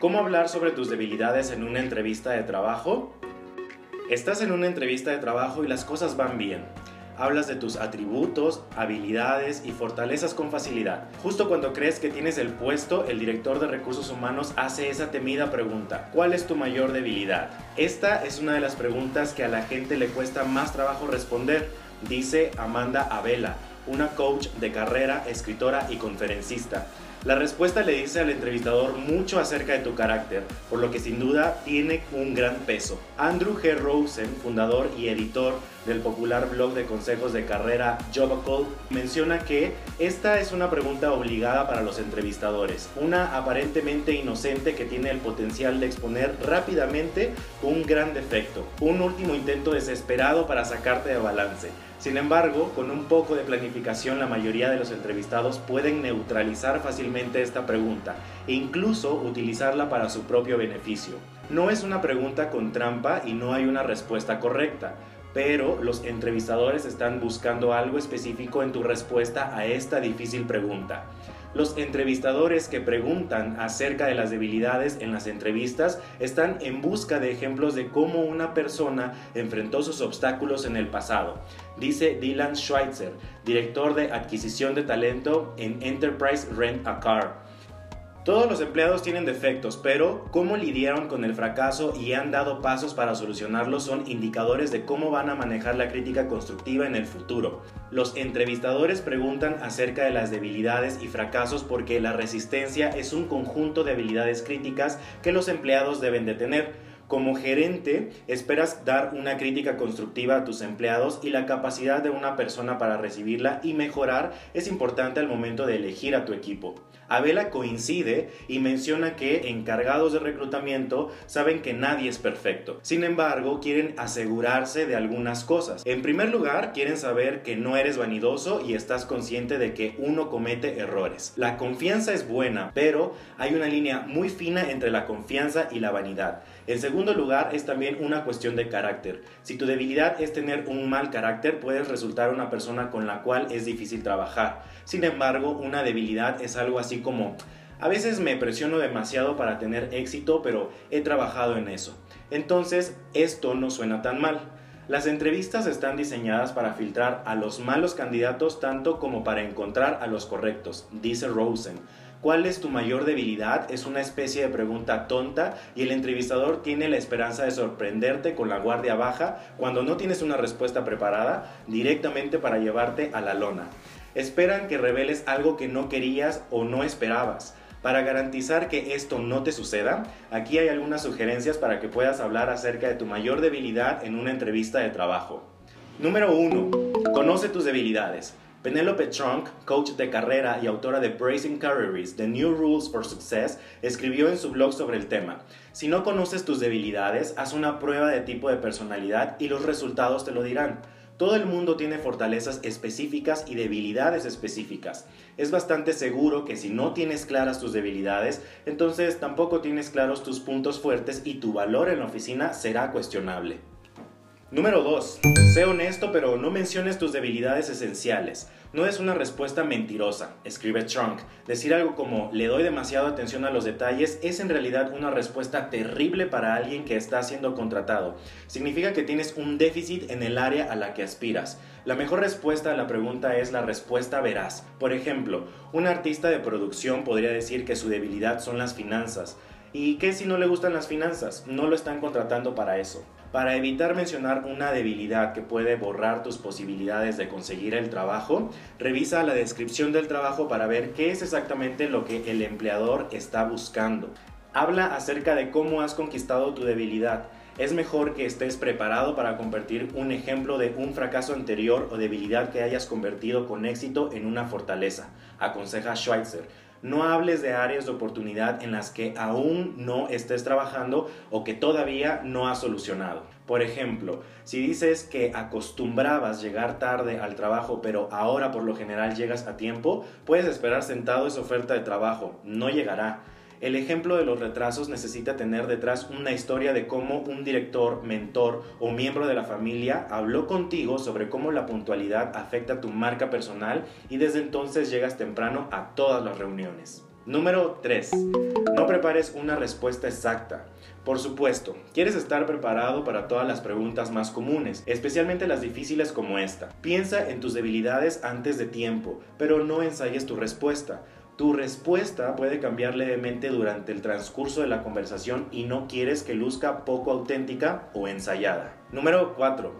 ¿Cómo hablar sobre tus debilidades en una entrevista de trabajo? Estás en una entrevista de trabajo y las cosas van bien. Hablas de tus atributos, habilidades y fortalezas con facilidad. Justo cuando crees que tienes el puesto, el director de recursos humanos hace esa temida pregunta. ¿Cuál es tu mayor debilidad? Esta es una de las preguntas que a la gente le cuesta más trabajo responder, dice Amanda Abela, una coach de carrera, escritora y conferencista. La respuesta le dice al entrevistador mucho acerca de tu carácter, por lo que sin duda tiene un gran peso. Andrew G. Rosen, fundador y editor del popular blog de consejos de carrera Jobacle, menciona que esta es una pregunta obligada para los entrevistadores, una aparentemente inocente que tiene el potencial de exponer rápidamente un gran defecto, un último intento desesperado para sacarte de balance. Sin embargo, con un poco de planificación la mayoría de los entrevistados pueden neutralizar fácilmente esta pregunta e incluso utilizarla para su propio beneficio. No es una pregunta con trampa y no hay una respuesta correcta, pero los entrevistadores están buscando algo específico en tu respuesta a esta difícil pregunta. Los entrevistadores que preguntan acerca de las debilidades en las entrevistas están en busca de ejemplos de cómo una persona enfrentó sus obstáculos en el pasado, dice Dylan Schweitzer, director de adquisición de talento en Enterprise Rent a Car. Todos los empleados tienen defectos, pero cómo lidiaron con el fracaso y han dado pasos para solucionarlos son indicadores de cómo van a manejar la crítica constructiva en el futuro. Los entrevistadores preguntan acerca de las debilidades y fracasos porque la resistencia es un conjunto de habilidades críticas que los empleados deben de tener. Como gerente, esperas dar una crítica constructiva a tus empleados y la capacidad de una persona para recibirla y mejorar es importante al momento de elegir a tu equipo. Abela coincide y menciona que encargados de reclutamiento saben que nadie es perfecto. Sin embargo, quieren asegurarse de algunas cosas. En primer lugar, quieren saber que no eres vanidoso y estás consciente de que uno comete errores. La confianza es buena, pero hay una línea muy fina entre la confianza y la vanidad. En segundo lugar, es también una cuestión de carácter. Si tu debilidad es tener un mal carácter, puedes resultar una persona con la cual es difícil trabajar. Sin embargo, una debilidad es algo así como, a veces me presiono demasiado para tener éxito, pero he trabajado en eso. Entonces, esto no suena tan mal. Las entrevistas están diseñadas para filtrar a los malos candidatos tanto como para encontrar a los correctos, dice Rosen. ¿Cuál es tu mayor debilidad? Es una especie de pregunta tonta y el entrevistador tiene la esperanza de sorprenderte con la guardia baja cuando no tienes una respuesta preparada directamente para llevarte a la lona. Esperan que reveles algo que no querías o no esperabas. Para garantizar que esto no te suceda, aquí hay algunas sugerencias para que puedas hablar acerca de tu mayor debilidad en una entrevista de trabajo. Número 1. Conoce tus debilidades. Penelope Trunk, coach de carrera y autora de Bracing Careers, The New Rules for Success, escribió en su blog sobre el tema. Si no conoces tus debilidades, haz una prueba de tipo de personalidad y los resultados te lo dirán. Todo el mundo tiene fortalezas específicas y debilidades específicas. Es bastante seguro que si no tienes claras tus debilidades, entonces tampoco tienes claros tus puntos fuertes y tu valor en la oficina será cuestionable. Número 2. Sé honesto pero no menciones tus debilidades esenciales. No es una respuesta mentirosa, escribe Trunk. Decir algo como le doy demasiada atención a los detalles es en realidad una respuesta terrible para alguien que está siendo contratado. Significa que tienes un déficit en el área a la que aspiras. La mejor respuesta a la pregunta es la respuesta veraz. Por ejemplo, un artista de producción podría decir que su debilidad son las finanzas. ¿Y qué si no le gustan las finanzas? No lo están contratando para eso. Para evitar mencionar una debilidad que puede borrar tus posibilidades de conseguir el trabajo, revisa la descripción del trabajo para ver qué es exactamente lo que el empleador está buscando. Habla acerca de cómo has conquistado tu debilidad. Es mejor que estés preparado para convertir un ejemplo de un fracaso anterior o debilidad que hayas convertido con éxito en una fortaleza, aconseja Schweitzer no hables de áreas de oportunidad en las que aún no estés trabajando o que todavía no has solucionado. Por ejemplo, si dices que acostumbrabas llegar tarde al trabajo pero ahora por lo general llegas a tiempo, puedes esperar sentado esa oferta de trabajo, no llegará. El ejemplo de los retrasos necesita tener detrás una historia de cómo un director, mentor o miembro de la familia habló contigo sobre cómo la puntualidad afecta tu marca personal y desde entonces llegas temprano a todas las reuniones. Número 3. No prepares una respuesta exacta. Por supuesto, quieres estar preparado para todas las preguntas más comunes, especialmente las difíciles como esta. Piensa en tus debilidades antes de tiempo, pero no ensayes tu respuesta. Tu respuesta puede cambiar levemente durante el transcurso de la conversación y no quieres que luzca poco auténtica o ensayada. Número 4.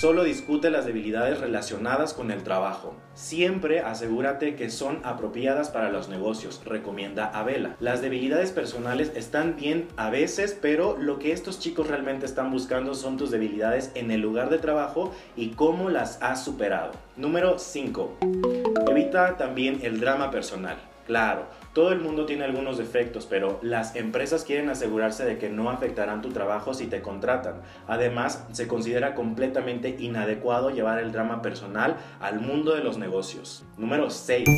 Solo discute las debilidades relacionadas con el trabajo. Siempre asegúrate que son apropiadas para los negocios, recomienda Abela. Las debilidades personales están bien a veces, pero lo que estos chicos realmente están buscando son tus debilidades en el lugar de trabajo y cómo las has superado. Número 5. Evita también el drama personal. Claro, todo el mundo tiene algunos defectos, pero las empresas quieren asegurarse de que no afectarán tu trabajo si te contratan. Además, se considera completamente inadecuado llevar el drama personal al mundo de los negocios. Número 6.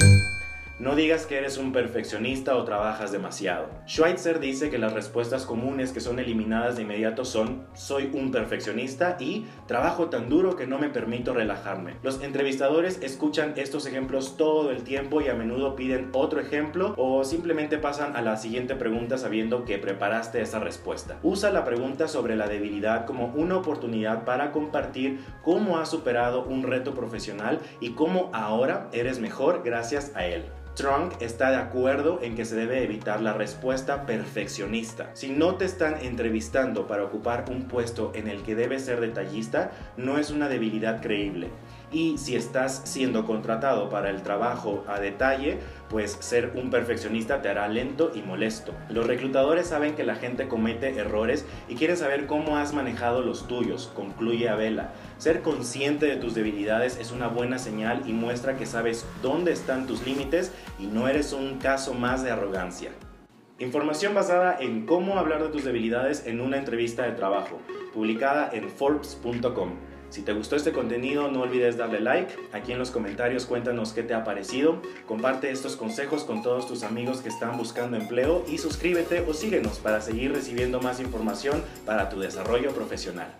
No digas que eres un perfeccionista o trabajas demasiado. Schweitzer dice que las respuestas comunes que son eliminadas de inmediato son soy un perfeccionista y trabajo tan duro que no me permito relajarme. Los entrevistadores escuchan estos ejemplos todo el tiempo y a menudo piden otro ejemplo o simplemente pasan a la siguiente pregunta sabiendo que preparaste esa respuesta. Usa la pregunta sobre la debilidad como una oportunidad para compartir cómo has superado un reto profesional y cómo ahora eres mejor gracias a él. Trunk está de acuerdo en que se debe evitar la respuesta perfeccionista. Si no te están entrevistando para ocupar un puesto en el que debes ser detallista, no es una debilidad creíble. Y si estás siendo contratado para el trabajo a detalle, pues ser un perfeccionista te hará lento y molesto. Los reclutadores saben que la gente comete errores y quieren saber cómo has manejado los tuyos, concluye Abela. Ser consciente de tus debilidades es una buena señal y muestra que sabes dónde están tus límites y no eres un caso más de arrogancia. Información basada en cómo hablar de tus debilidades en una entrevista de trabajo, publicada en Forbes.com. Si te gustó este contenido, no olvides darle like. Aquí en los comentarios cuéntanos qué te ha parecido. Comparte estos consejos con todos tus amigos que están buscando empleo y suscríbete o síguenos para seguir recibiendo más información para tu desarrollo profesional.